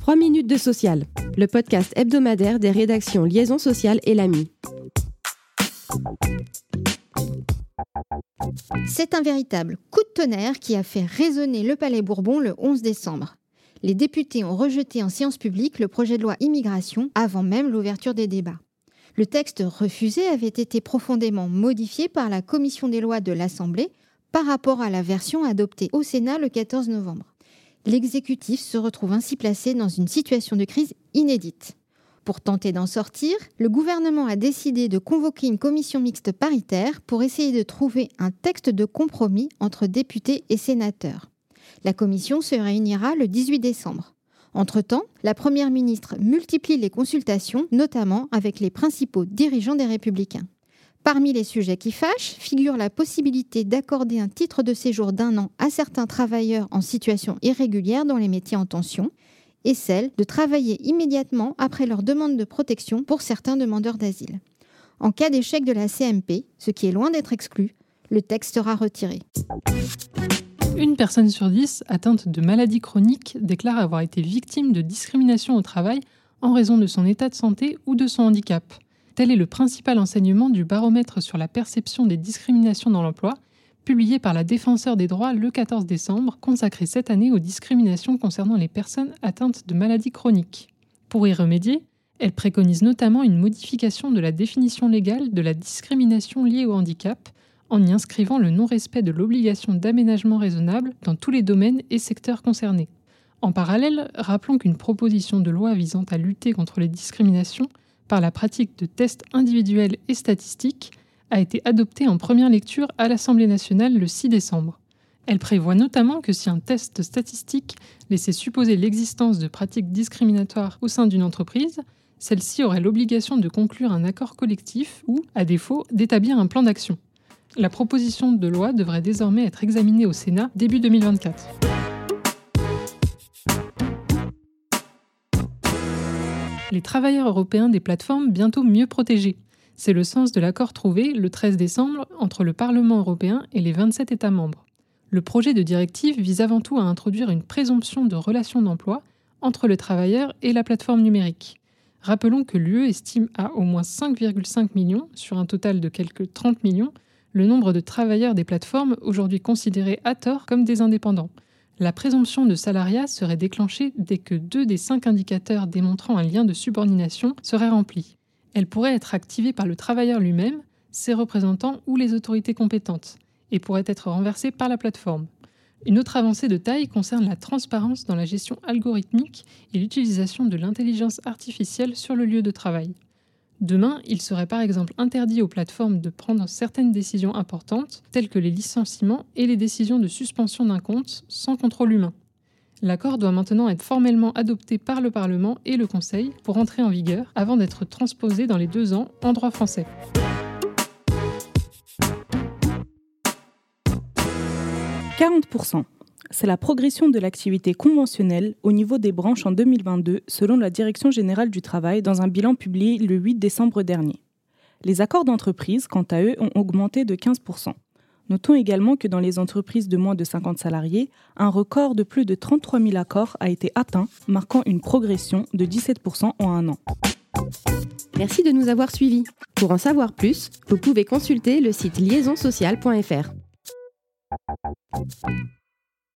3 minutes de social, le podcast hebdomadaire des rédactions Liaison sociale et l'AMI. C'est un véritable coup de tonnerre qui a fait résonner le Palais Bourbon le 11 décembre. Les députés ont rejeté en séance publique le projet de loi immigration avant même l'ouverture des débats. Le texte refusé avait été profondément modifié par la commission des lois de l'Assemblée par rapport à la version adoptée au Sénat le 14 novembre. L'exécutif se retrouve ainsi placé dans une situation de crise inédite. Pour tenter d'en sortir, le gouvernement a décidé de convoquer une commission mixte paritaire pour essayer de trouver un texte de compromis entre députés et sénateurs. La commission se réunira le 18 décembre. Entre-temps, la Première ministre multiplie les consultations, notamment avec les principaux dirigeants des républicains. Parmi les sujets qui fâchent figure la possibilité d'accorder un titre de séjour d'un an à certains travailleurs en situation irrégulière dans les métiers en tension et celle de travailler immédiatement après leur demande de protection pour certains demandeurs d'asile. En cas d'échec de la CMP, ce qui est loin d'être exclu, le texte sera retiré. Une personne sur dix atteinte de maladies chroniques déclare avoir été victime de discrimination au travail en raison de son état de santé ou de son handicap. Tel est le principal enseignement du baromètre sur la perception des discriminations dans l'emploi, publié par la Défenseur des droits le 14 décembre, consacré cette année aux discriminations concernant les personnes atteintes de maladies chroniques. Pour y remédier, elle préconise notamment une modification de la définition légale de la discrimination liée au handicap, en y inscrivant le non-respect de l'obligation d'aménagement raisonnable dans tous les domaines et secteurs concernés. En parallèle, rappelons qu'une proposition de loi visant à lutter contre les discriminations par la pratique de tests individuels et statistiques a été adoptée en première lecture à l'Assemblée nationale le 6 décembre. Elle prévoit notamment que si un test statistique laissait supposer l'existence de pratiques discriminatoires au sein d'une entreprise, celle-ci aurait l'obligation de conclure un accord collectif ou, à défaut, d'établir un plan d'action. La proposition de loi devrait désormais être examinée au Sénat début 2024. Les travailleurs européens des plateformes bientôt mieux protégés. C'est le sens de l'accord trouvé le 13 décembre entre le Parlement européen et les 27 États membres. Le projet de directive vise avant tout à introduire une présomption de relation d'emploi entre le travailleur et la plateforme numérique. Rappelons que l'UE estime à au moins 5,5 millions, sur un total de quelques 30 millions, le nombre de travailleurs des plateformes aujourd'hui considérés à tort comme des indépendants. La présomption de salariat serait déclenchée dès que deux des cinq indicateurs démontrant un lien de subordination seraient remplis. Elle pourrait être activée par le travailleur lui-même, ses représentants ou les autorités compétentes, et pourrait être renversée par la plateforme. Une autre avancée de taille concerne la transparence dans la gestion algorithmique et l'utilisation de l'intelligence artificielle sur le lieu de travail. Demain, il serait par exemple interdit aux plateformes de prendre certaines décisions importantes, telles que les licenciements et les décisions de suspension d'un compte, sans contrôle humain. L'accord doit maintenant être formellement adopté par le Parlement et le Conseil pour entrer en vigueur avant d'être transposé dans les deux ans en droit français. « 40% c'est la progression de l'activité conventionnelle au niveau des branches en 2022 selon la Direction générale du travail dans un bilan publié le 8 décembre dernier. Les accords d'entreprise, quant à eux, ont augmenté de 15%. Notons également que dans les entreprises de moins de 50 salariés, un record de plus de 33 000 accords a été atteint, marquant une progression de 17% en un an. Merci de nous avoir suivis. Pour en savoir plus, vous pouvez consulter le site liaisonsocial.fr.